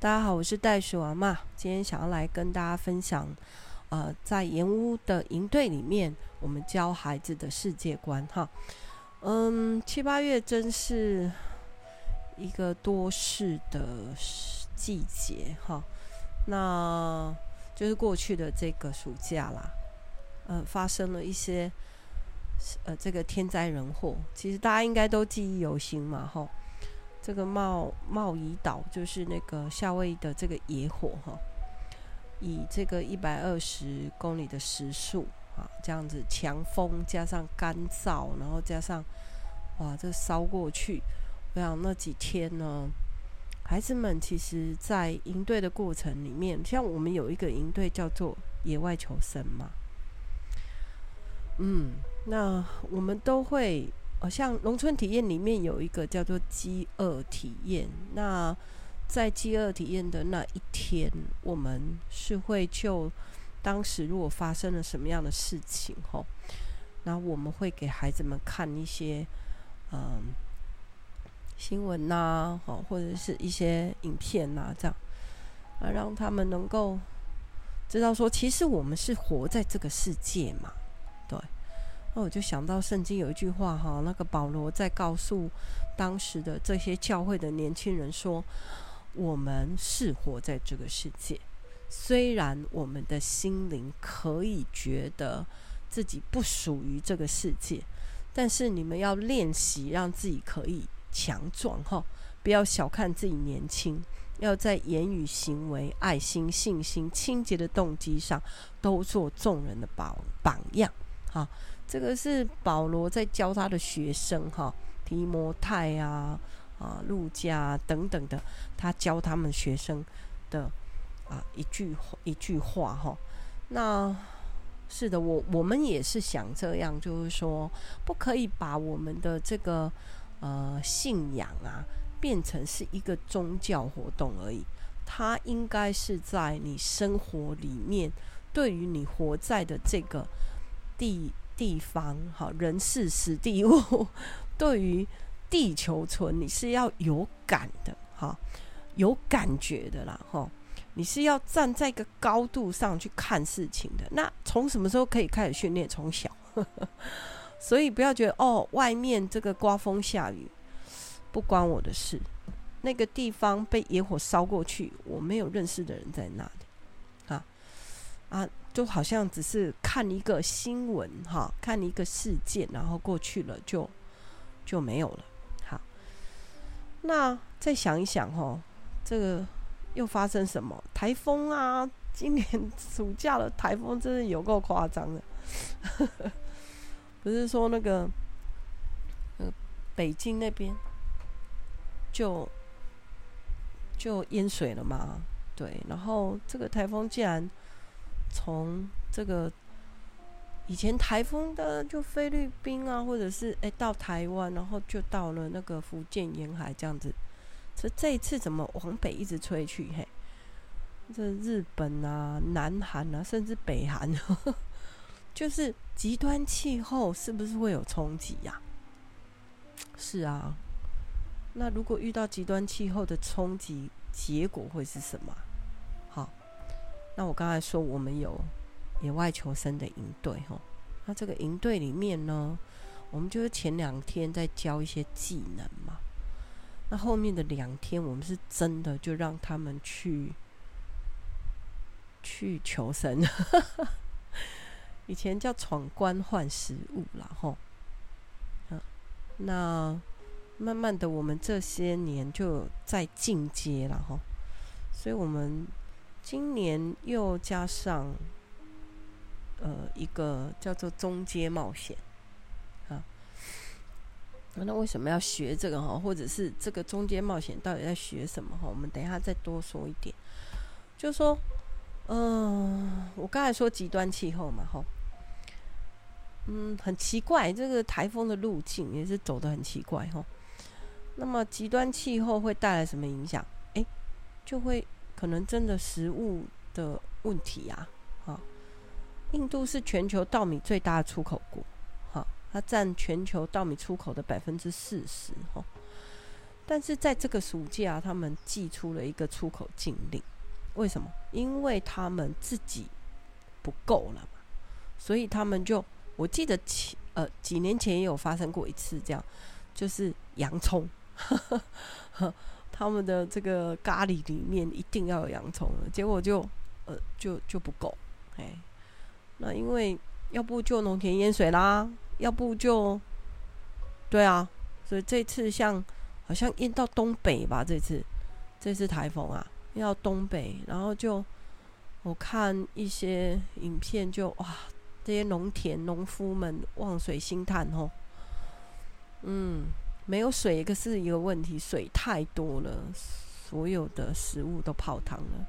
大家好，我是袋鼠阿嬷。今天想要来跟大家分享，呃，在盐屋的营队里面，我们教孩子的世界观。哈，嗯，七八月真是一个多事的季节。哈，那就是过去的这个暑假啦，呃，发生了一些，呃，这个天灾人祸，其实大家应该都记忆犹新嘛。哈。这个茂茂宜岛就是那个夏威夷的这个野火哈，以这个一百二十公里的时速啊，这样子强风加上干燥，然后加上哇，这烧过去，我想那几天呢，孩子们其实在营队的过程里面，像我们有一个营队叫做野外求生嘛，嗯，那我们都会。好像农村体验里面有一个叫做饥饿体验。那在饥饿体验的那一天，我们是会就当时如果发生了什么样的事情，吼，那我们会给孩子们看一些嗯新闻呐，吼，或者是一些影片呐，这样啊，让他们能够知道说，其实我们是活在这个世界嘛。对那我就想到圣经有一句话哈，那个保罗在告诉当时的这些教会的年轻人说：“我们是活在这个世界，虽然我们的心灵可以觉得自己不属于这个世界，但是你们要练习让自己可以强壮哈，不要小看自己年轻，要在言语、行为、爱心、信心、清洁的动机上都做众人的榜榜样哈。”这个是保罗在教他的学生哈，提摩太啊、啊路加等等的，他教他们学生的啊一句一句话哈。那是的，我我们也是想这样，就是说，不可以把我们的这个呃信仰啊变成是一个宗教活动而已，它应该是在你生活里面，对于你活在的这个地。地方哈，人事时地物，对于地球村，你是要有感的哈，有感觉的啦哈。你是要站在一个高度上去看事情的。那从什么时候可以开始训练？从小，所以不要觉得哦，外面这个刮风下雨不关我的事。那个地方被野火烧过去，我没有认识的人在那里啊啊。就好像只是看一个新闻哈，看一个事件，然后过去了就就没有了。好，那再想一想哈，这个又发生什么台风啊？今年暑假的台风真的有够夸张的，不是说那个呃北京那边就就淹水了吗？对，然后这个台风竟然。从这个以前台风的就菲律宾啊，或者是哎到台湾，然后就到了那个福建沿海这样子。这这一次怎么往北一直吹去？嘿，这日本啊、南韩啊，甚至北韩，就是极端气候是不是会有冲击呀？是啊，那如果遇到极端气候的冲击，结果会是什么？那我刚才说我们有野外求生的营队哈，那这个营队里面呢，我们就是前两天在教一些技能嘛，那后面的两天我们是真的就让他们去去求生，以前叫闯关换食物啦吼，那慢慢的我们这些年就在进阶了哈，所以我们。今年又加上，呃，一个叫做中阶冒险，啊，那为什么要学这个哈？或者是这个中阶冒险到底在学什么哈？我们等一下再多说一点。就说，嗯、我刚才说极端气候嘛，哈，嗯，很奇怪，这个台风的路径也是走得很奇怪哈。那么极端气候会带来什么影响？哎，就会。可能真的食物的问题呀，哈，印度是全球稻米最大的出口国，哈，它占全球稻米出口的百分之四十，哈。但是在这个暑假，他们祭出了一个出口禁令，为什么？因为他们自己不够了嘛，所以他们就，我记得前呃几年前也有发生过一次这样，就是洋葱，他们的这个咖喱里面一定要有洋葱了，结果就呃就就不够，哎，那因为要不就农田淹水啦，要不就。对啊，所以这次像好像淹到东北吧，这次这次台风啊，要东北，然后就我看一些影片就，就哇，这些农田农夫们望水兴叹吼，嗯，没有水一个是一个问题，水太多了，所有的食物都泡汤了。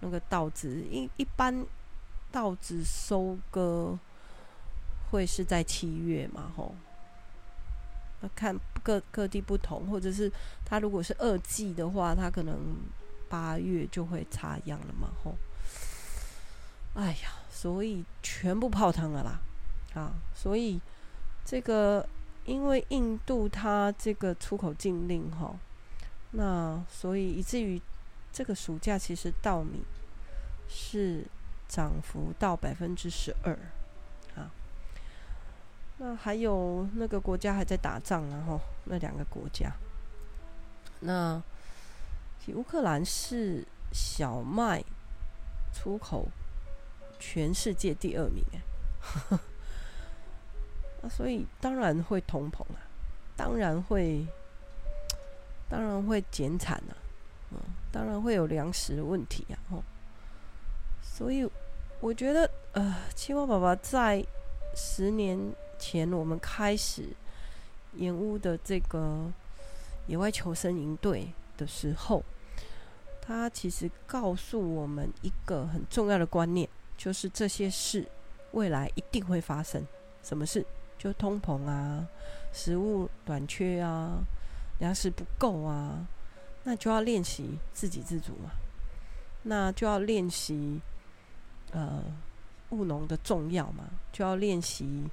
那个稻子一一般稻子收割会是在七月嘛，吼。看各各地不同，或者是他如果是二季的话，他可能八月就会插秧了嘛，吼。哎呀，所以全部泡汤了啦，啊，所以这个因为印度它这个出口禁令，吼，那所以以至于这个暑假其实稻米是涨幅到百分之十二啊。那还有那个国家还在打仗，然后那两个国家，那乌克兰是小麦出口全世界第二名哎，那所以当然会通膨啊，当然会，当然会减产啊，嗯，当然会有粮食问题啊，哦，所以我觉得呃，青蛙爸爸在十年。前我们开始延误的这个野外求生营队的时候，他其实告诉我们一个很重要的观念，就是这些事未来一定会发生。什么事？就通膨啊，食物短缺啊，粮食不够啊，那就要练习自给自足嘛，那就要练习呃务农的重要嘛，就要练习。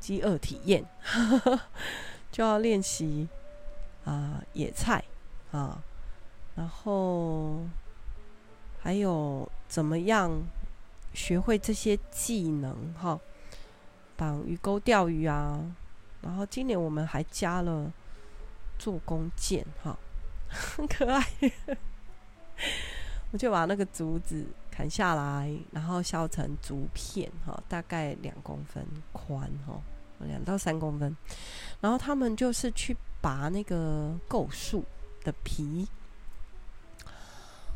饥饿体验，就要练习啊野菜啊，然后还有怎么样学会这些技能哈，绑鱼钩钓鱼啊，然后今年我们还加了做弓箭哈，很可爱，我就把那个竹子砍下来，然后削成竹片哈，大概两公分宽哈。两到三公分，然后他们就是去拔那个构树的皮。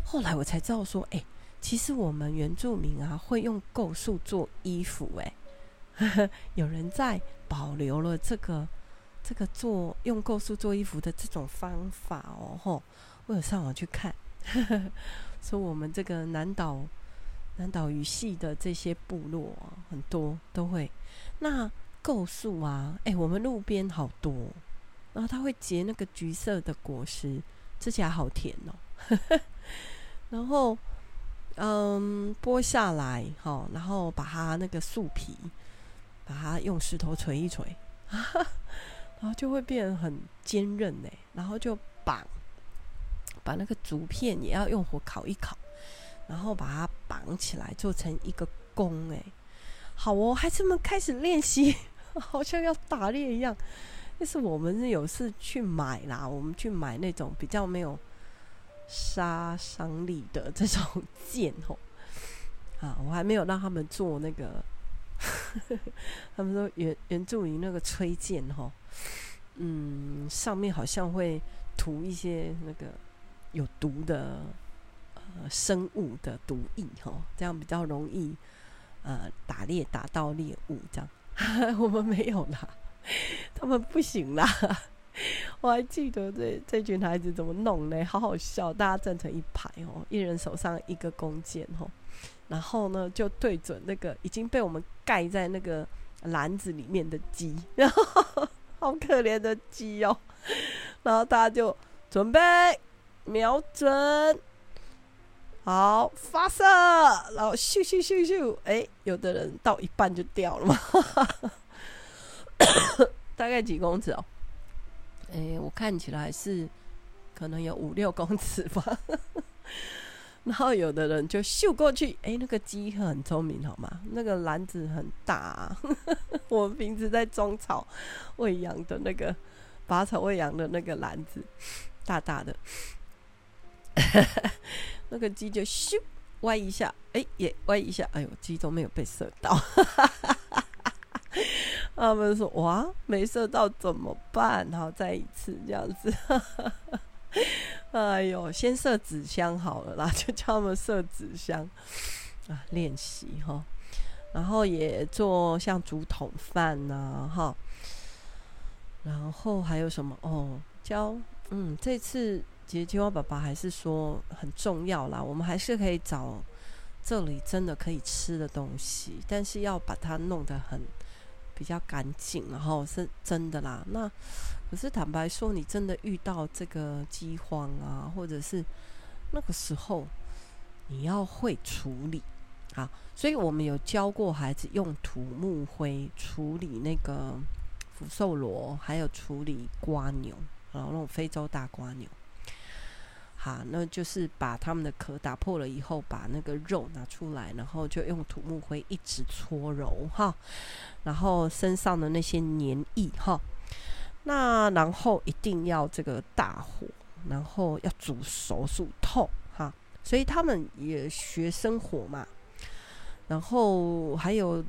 后来我才知道说，哎，其实我们原住民啊会用构树做衣服，哎，有人在保留了这个这个做用构树做衣服的这种方法哦。吼，我有上网去看，说我们这个南岛南岛语系的这些部落啊，很多都会那。构树啊，哎、我们路边好多，然后它会结那个橘色的果实，吃起来好甜哦。然后，嗯，剥下来，哈，然后把它那个树皮，把它用石头锤一锤，然后就会变很坚韧呢。然后就绑，把那个竹片也要用火烤一烤，然后把它绑起来，做成一个弓。哎，好哦，孩子们开始练习。好像要打猎一样，但是我们是有事去买啦，我们去买那种比较没有杀伤力的这种剑哦。啊，我还没有让他们做那个，他们说原原住民那个吹剑吼，嗯，上面好像会涂一些那个有毒的呃生物的毒液吼，这样比较容易呃打猎打到猎物这样。我们没有啦，他们不行啦。我还记得这这群孩子怎么弄呢？好好笑，大家站成一排哦，一人手上一个弓箭哦，然后呢就对准那个已经被我们盖在那个篮子里面的鸡，然后好可怜的鸡哦，然后大家就准备瞄准。好，发射，然后咻咻咻咻，哎，有的人到一半就掉了嘛，大概几公尺哦？哎，我看起来是可能有五六公尺吧。然后有的人就咻过去，哎，那个鸡很聪明，好吗？那个篮子很大，我平时在种草喂养的那个拔草喂养的那个篮子，大大的，那个鸡就咻歪一下，哎，也歪一下，哎呦，鸡都没有被射到。他们说：“哇，没射到怎么办？好，再一次这样子。” 哎呦，先设纸箱好了啦，就叫他们设纸箱啊，练习哈。然后也做像竹筒饭呐，哈。然后还有什么哦？教嗯，这次其实青蛙爸爸还是说很重要啦。我们还是可以找这里真的可以吃的东西，但是要把它弄得很。比较干净，然后是真的啦。那可是坦白说，你真的遇到这个饥荒啊，或者是那个时候，你要会处理啊。所以我们有教过孩子用土木灰处理那个福寿螺，还有处理瓜牛，然后那种非洲大瓜牛。好，那就是把他们的壳打破了以后，把那个肉拿出来，然后就用土木灰一直搓揉哈，然后身上的那些黏液哈，那然后一定要这个大火，然后要煮熟煮透哈，所以他们也学生火嘛，然后还有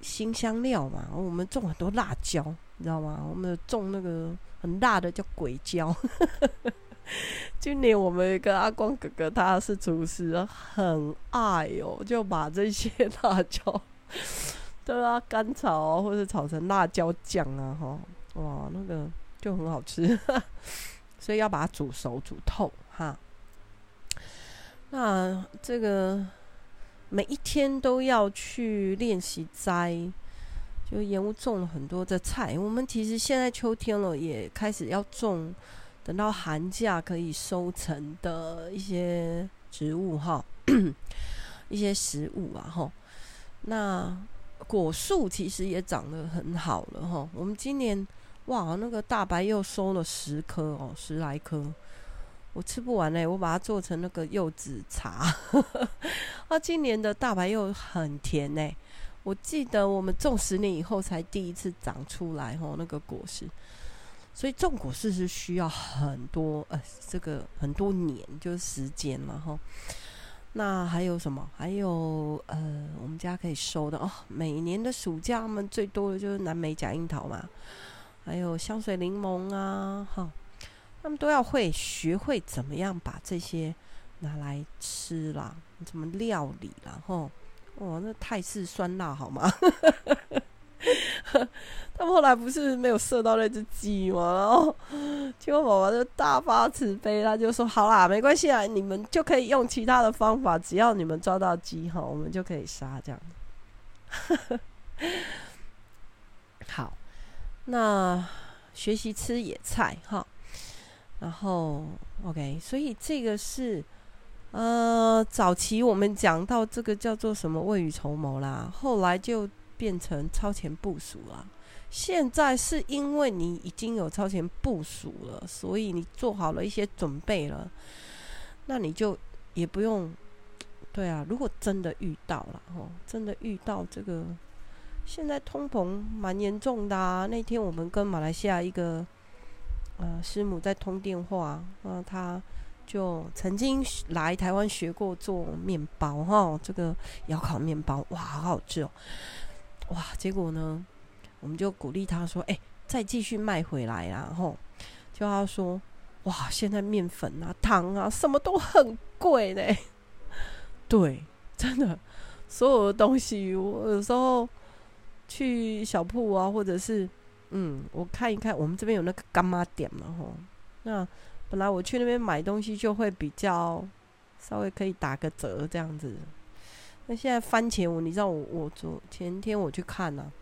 新香料嘛，我们种很多辣椒，你知道吗？我们种那个很辣的叫鬼椒。今年我们一个阿光哥哥，他是厨师，很爱哦，就把这些辣椒 对啊干炒，或者炒成辣椒酱啊，哈，哇，那个就很好吃，所以要把它煮熟、煮透，哈。那这个每一天都要去练习摘，就盐屋种了很多的菜。我们其实现在秋天了，也开始要种。等到寒假可以收成的一些植物哈，一些食物啊哈，那果树其实也长得很好了哈。我们今年哇，那个大白柚收了十颗哦，十来颗，我吃不完嘞，我把它做成那个柚子茶。啊，今年的大白柚很甜呢，我记得我们种十年以后才第一次长出来哦，那个果实。所以种果实是需要很多呃，这个很多年就是时间嘛哈。那还有什么？还有呃，我们家可以收的哦。每年的暑假，他们最多的就是南美假樱桃嘛，还有香水柠檬啊，哈，他们都要会学会怎么样把这些拿来吃啦，怎么料理啦，哈。哦，那泰式酸辣好吗？他们后来不是没有射到那只鸡吗？然后青蛙宝宝就大发慈悲，他就说：“好啦，没关系啊，你们就可以用其他的方法，只要你们抓到鸡哈，我们就可以杀这样。”好，那学习吃野菜哈，然后 OK，所以这个是呃，早期我们讲到这个叫做什么未雨绸缪啦，后来就。变成超前部署了。现在是因为你已经有超前部署了，所以你做好了一些准备了，那你就也不用。对啊，如果真的遇到了哦，真的遇到这个，现在通膨蛮严重的啊。那天我们跟马来西亚一个呃师母在通电话，那，他就曾经来台湾学过做面包哈，这个窑烤面包哇，好好吃哦。哇！结果呢，我们就鼓励他说：“哎、再继续卖回来啦。”然后就他说：“哇，现在面粉啊、糖啊，什么都很贵嘞。”对，真的，所有的东西，我有时候去小铺啊，或者是嗯，我看一看，我们这边有那个干妈店嘛，吼。那本来我去那边买东西就会比较稍微可以打个折这样子。那现在番茄，我你知道我我昨前天我去看了、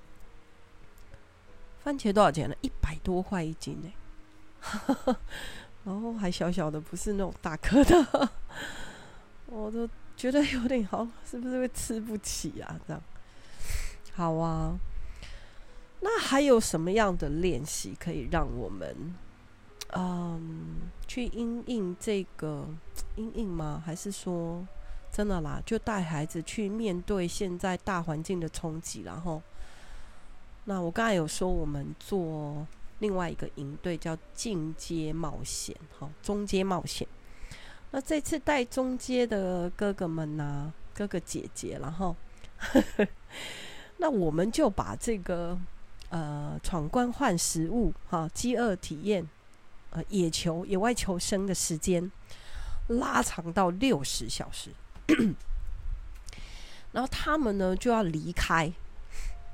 番茄多少钱呢？一百多块一斤呢，然后还小小的，不是那种大颗的，我都觉得有点好，是不是会吃不起啊？这样，好啊。那还有什么样的练习可以让我们嗯，去因应这个因应吗？还是说真的啦？就带孩子去面对现在大环境的冲击，然后，那我刚才有说我们做另外一个营队叫进阶冒险，哈，中阶冒险。那这次带中阶的哥哥们呐、哥哥姐姐，然后，那我们就把这个呃闯关换食物，哈，饥饿体验。呃，野求野外求生的时间拉长到六十小时，然后他们呢就要离开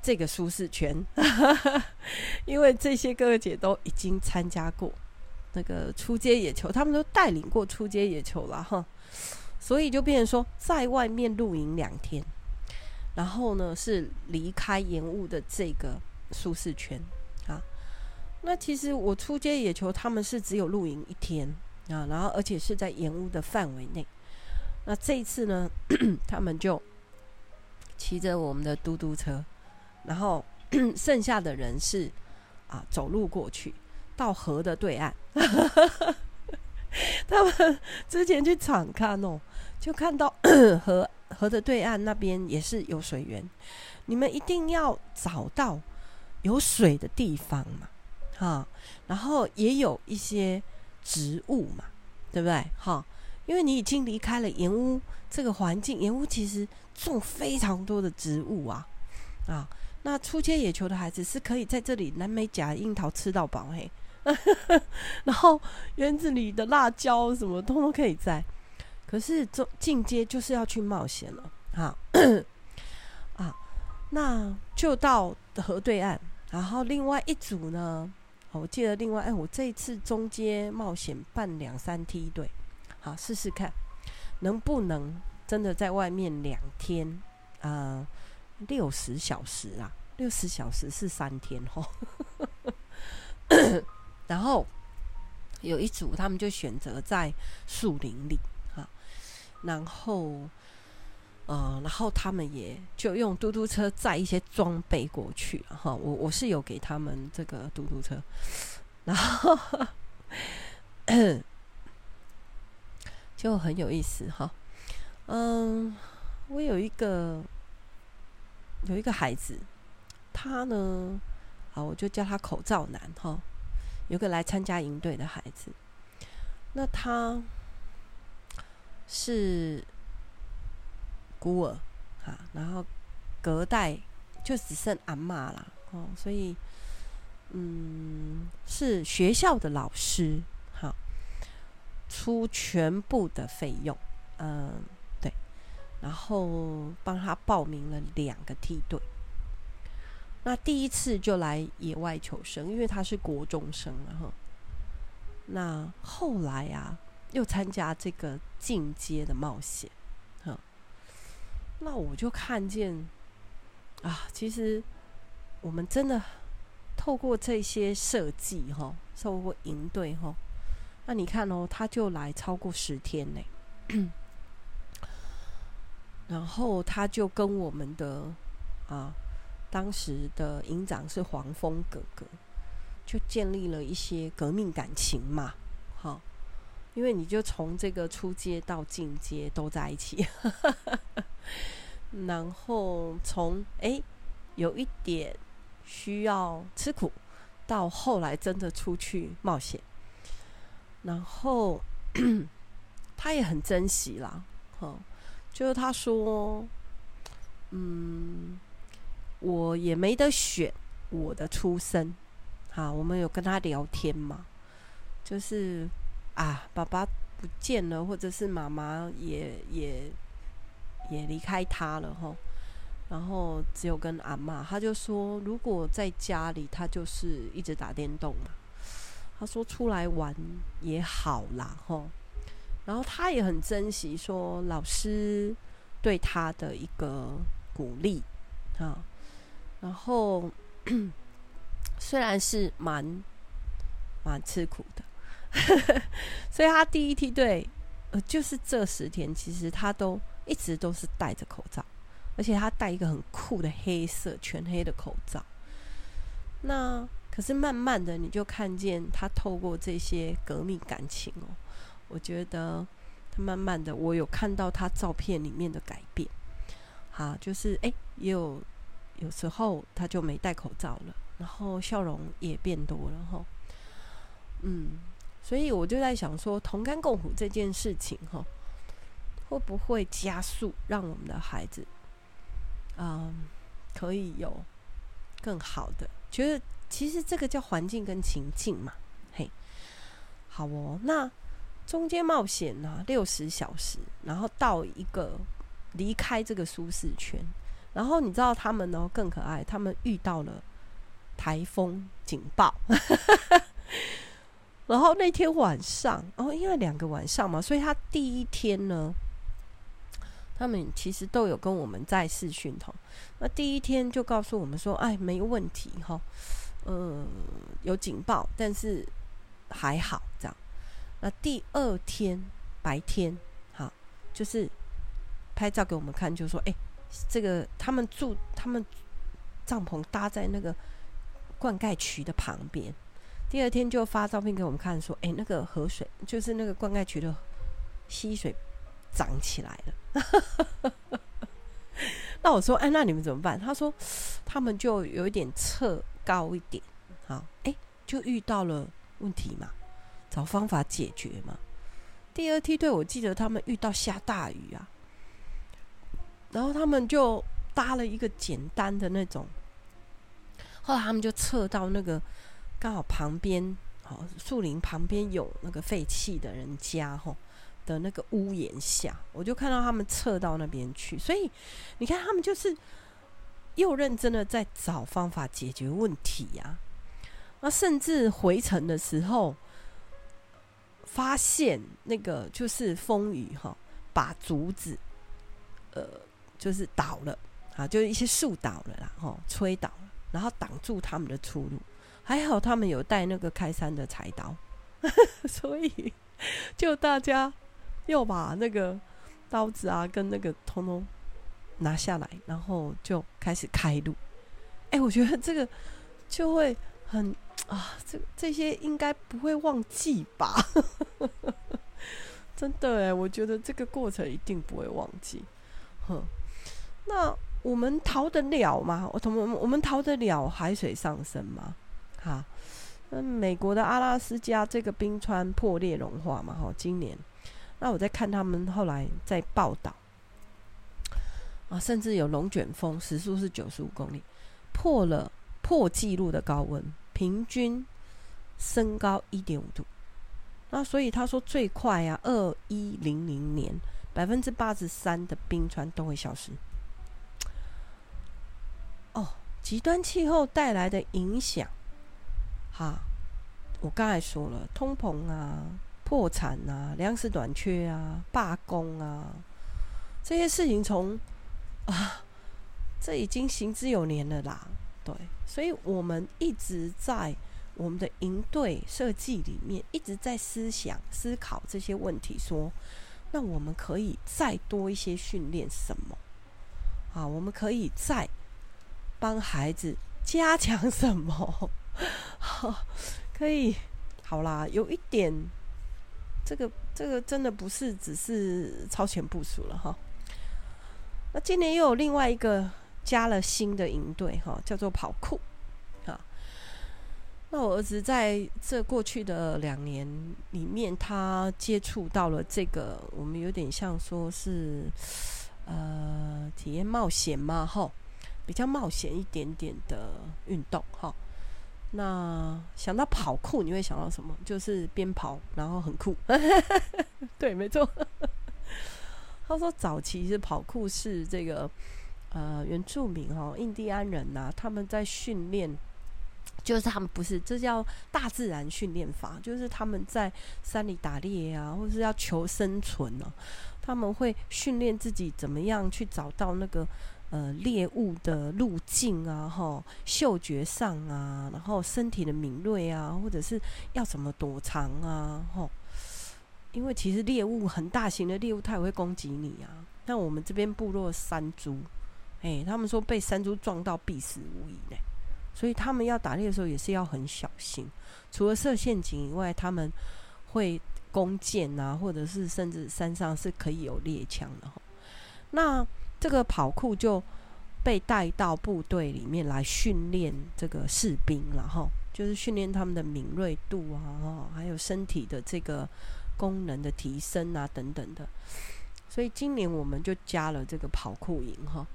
这个舒适圈，因为这些哥哥姐都已经参加过那个出街野求，他们都带领过出街野求了哈，所以就变成说在外面露营两天，然后呢是离开延误的这个舒适圈啊。那其实我出街野球，他们是只有露营一天啊，然后而且是在延误的范围内。那这一次呢，他们就骑着我们的嘟嘟车，然后 剩下的人是啊走路过去到河的对岸。他们之前去场看哦，就看到 河河的对岸那边也是有水源，你们一定要找到有水的地方嘛。哈，然后也有一些植物嘛，对不对？哈，因为你已经离开了盐屋这个环境，盐屋其实种非常多的植物啊，啊，那初阶野球的孩子是可以在这里南美假樱桃吃到饱嘿，然后园子里的辣椒什么通通可以在，可是中进阶就是要去冒险了，哈，啊，那就到河对岸，然后另外一组呢？我记得另外，哎，我这一次中阶冒险办两三梯队，好试试看，能不能真的在外面两天，呃，六十小时啊，六十小时是三天哦。然后有一组他们就选择在树林里，然后。呃，然后他们也就用嘟嘟车载一些装备过去，哈，我我是有给他们这个嘟嘟车，然后 就很有意思哈，嗯，我有一个有一个孩子，他呢，啊，我就叫他口罩男哈，有个来参加营队的孩子，那他是。孤儿，哈，然后隔代就只剩阿嬷了哦，所以嗯，是学校的老师哈，出全部的费用，嗯，对，然后帮他报名了两个梯队。那第一次就来野外求生，因为他是国中生了哈。那后来啊，又参加这个进阶的冒险。那我就看见啊，其实我们真的透过这些设计哈，透过营队哈，那你看哦，他就来超过十天呢，然后他就跟我们的啊当时的营长是黄蜂哥哥，就建立了一些革命感情嘛，好，因为你就从这个初阶到进阶都在一起。然后从哎有一点需要吃苦，到后来真的出去冒险，然后他也很珍惜啦，哈，就是他说，嗯，我也没得选我的出身，好，我们有跟他聊天嘛，就是啊，爸爸不见了，或者是妈妈也也。也离开他了哈，然后只有跟阿嬷，他就说，如果在家里，他就是一直打电动嘛。他说出来玩也好啦哈，然后他也很珍惜说老师对他的一个鼓励啊，然后 虽然是蛮蛮吃苦的，所以他第一梯队呃就是这十天，其实他都。一直都是戴着口罩，而且他戴一个很酷的黑色全黑的口罩。那可是慢慢的，你就看见他透过这些革命感情哦，我觉得他慢慢的，我有看到他照片里面的改变。好，就是哎，也有有时候他就没戴口罩了，然后笑容也变多了哈。嗯，所以我就在想说，同甘共苦这件事情哈，会不会加速让我们的孩子，嗯，可以有更好的？觉得其实这个叫环境跟情境嘛，嘿，好哦。那中间冒险呢，六十小时，然后到一个。离开这个舒适圈，然后你知道他们呢更可爱，他们遇到了台风警报，然后那天晚上，哦，因为两个晚上嘛，所以他第一天呢，他们其实都有跟我们在视讯通，那第一天就告诉我们说，哎，没问题哈，嗯，有警报，但是还好这样。那第二天白天，好，就是。拍照给我们看，就说：“哎、这个他们住，他们帐篷搭在那个灌溉渠的旁边。第二天就发照片给我们看，说：‘哎、那个河水就是那个灌溉渠的溪水涨起来了。’那我说：‘哎，那你们怎么办？’他说：‘他们就有一点侧高一点，好，哎、就遇到了问题嘛，找方法解决嘛。第二梯队，我记得他们遇到下大雨啊。”然后他们就搭了一个简单的那种，后来他们就测到那个刚好旁边，哦，树林旁边有那个废弃的人家，吼的那个屋檐下，我就看到他们撤到那边去。所以你看，他们就是又认真的在找方法解决问题呀。那甚至回程的时候，发现那个就是风雨哈，把竹子，呃。就是倒了啊，就是一些树倒了啦，吼，吹倒了，然后挡住他们的出路。还好他们有带那个开山的柴刀，所以就大家又把那个刀子啊跟那个通通拿下来，然后就开始开路。哎、我觉得这个就会很啊，这这些应该不会忘记吧？真的哎，我觉得这个过程一定不会忘记，哼。那我们逃得了吗？我们我们逃得了海水上升吗？哈，那美国的阿拉斯加这个冰川破裂融化嘛，哈，今年，那我在看他们后来在报道啊，甚至有龙卷风时速是九十五公里，破了破纪录的高温，平均升高一点五度。那所以他说最快啊，二一零零年百分之八十三的冰川都会消失。哦，极端气候带来的影响，哈，我刚才说了，通膨啊、破产啊、粮食短缺啊、罢工啊，这些事情从啊，这已经行之有年了啦。对，所以我们一直在我们的营队设计里面，一直在思想、思考这些问题，说，那我们可以再多一些训练什么？啊，我们可以再。帮孩子加强什么？好可以，好啦，有一点，这个这个真的不是只是超前部署了哈。那今年又有另外一个加了新的营队哈，叫做跑酷啊。那我儿子在这过去的两年里面，他接触到了这个，我们有点像说是呃体验冒险嘛，哈。比较冒险一点点的运动哈，那想到跑酷，你会想到什么？就是边跑然后很酷，对，没错。他说早期是跑酷是这个呃原住民哈印第安人呐、他们在训练，就是他们不是这叫大自然训练法，就是他们在山里打猎啊，或是要求生存呢、他们会训练自己怎么样去找到那个。呃，猎物的路径啊，哈，嗅觉上啊，然后身体的敏锐啊，或者是要怎么躲藏啊，哈，因为其实猎物很大型的猎物，它也会攻击你啊。像我们这边部落山猪，哎，他们说被山猪撞到必死无疑呢。所以他们要打猎的时候也是要很小心。除了设陷阱以外，他们会弓箭啊，或者是甚至山上是可以有猎枪的。那这个跑酷就被带到部队里面来训练这个士兵，然后就是训练他们的敏锐度啊，还有身体的这个功能的提升啊，等等的。所以今年我们就加了这个跑酷营哈，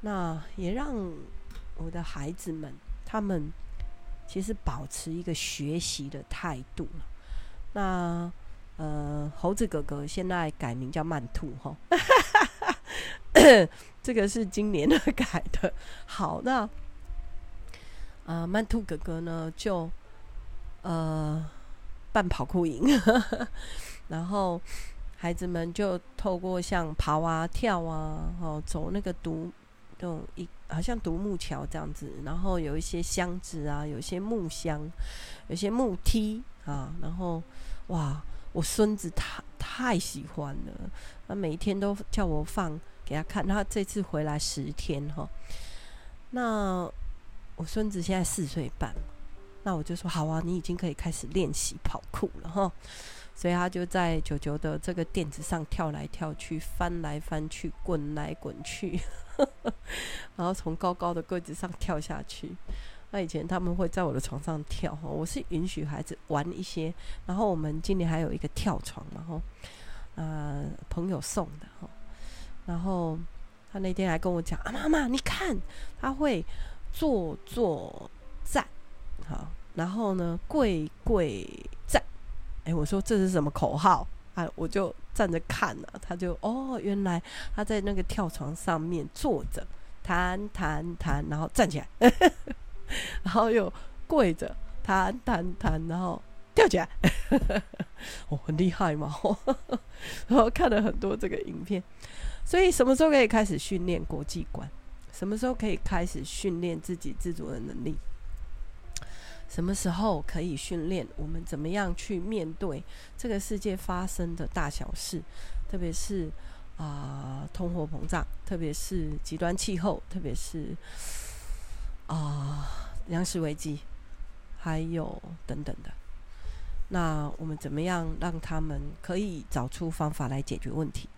那也让我的孩子们他们其实保持一个学习的态度。那呃，猴子哥哥现在改名叫曼兔哈，这个是今年的改的。好，那呃，曼兔哥哥呢就呃办跑酷营，然后。孩子们就透过像跑啊、跳啊，哦，走那个独，这种一好像独木桥这样子，然后有一些箱子啊，有些木箱，有些木梯啊，然后哇，我孙子他太喜欢了，他每一天都叫我放给他看，他这次回来十天哈，那我孙子现在四岁半，那我就说好啊，你已经可以开始练习跑酷了哈。所以他就在九九的这个垫子上跳来跳去，翻来翻去，滚来滚去，然后从高高的柜子上跳下去。那以前他们会在我的床上跳，我是允许孩子玩一些。然后我们今年还有一个跳床，然后呃朋友送的哈。然后他那天还跟我讲啊，妈妈你看，他会坐坐站，好，然后呢跪跪站。哎，我说这是什么口号？啊，我就站着看了，他就哦，原来他在那个跳床上面坐着，弹弹弹，然后站起来，然后又跪着，弹弹弹，然后跳起来，哦，很厉害嘛！然后看了很多这个影片，所以什么时候可以开始训练国际观？什么时候可以开始训练自己自主的能力？什么时候可以训练我们怎么样去面对这个世界发生的大小事？特别是啊、通货膨胀，特别是极端气候，特别是啊，粮、食危机，还有等等的。那我们怎么样让他们可以找出方法来解决问题？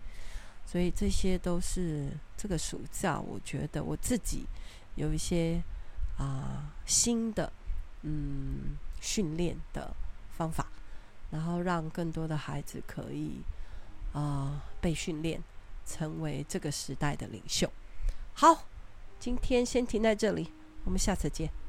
所以这些都是这个暑假，我觉得我自己有一些啊、新的。嗯，训练的方法，然后让更多的孩子可以啊、被训练，成为这个时代的领袖。好，今天先停在这里，我们下次见。